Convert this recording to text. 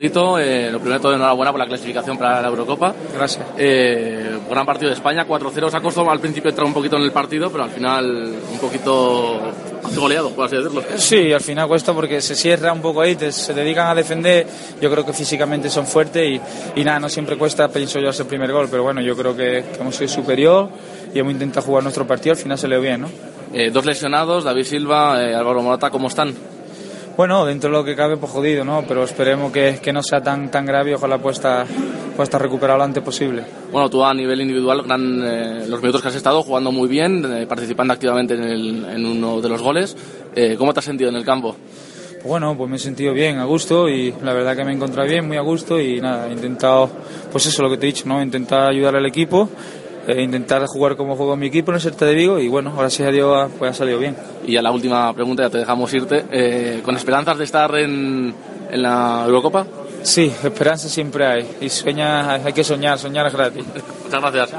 Eh, lo primero todo, enhorabuena por la clasificación para la Eurocopa. Gracias. Eh, gran partido de España, 4-0. Se ha costado al principio entrar un poquito en el partido, pero al final un poquito goleado, por así decirlo. Sí, al final cuesta porque se cierra un poco ahí, se dedican a defender. Yo creo que físicamente son fuertes y, nada, no siempre cuesta, pienso yo, hacer el primer gol, pero bueno, yo creo que, hemos sido superior y hemos intentado jugar nuestro partido. Al final se le bien, ¿no? Eh, dos lesionados, David Silva, Álvaro Morata, ¿cómo están? Bueno, dentro de lo que cabe, pues jodido, ¿no? Pero esperemos que, que no sea tan, tan grave y ojalá pueda estar recuperado lo antes posible. Bueno, tú a nivel individual, gran, eh, los minutos que has estado jugando muy bien, eh, participando activamente en, el, en, uno de los goles. Eh, ¿Cómo te has sentido en el campo? Pues bueno, pues me he sentido bien, a gusto y la verdad que me he encontrado bien, muy a gusto y nada, he intentado, pues eso, lo que te he dicho, ¿no? Intentar ayudar al equipo eh, intentar jugar como juego mi equipo en el Celta de Vigo y bueno, ahora sí a Dios pues ha salido bien. Y a la última pregunta, ya te dejamos irte, eh, ¿con esperanzas de estar en, en la Eurocopa? Sí, esperanza siempre hay y sueña, hay que soñar, soñar es gratis. Muchas gracias.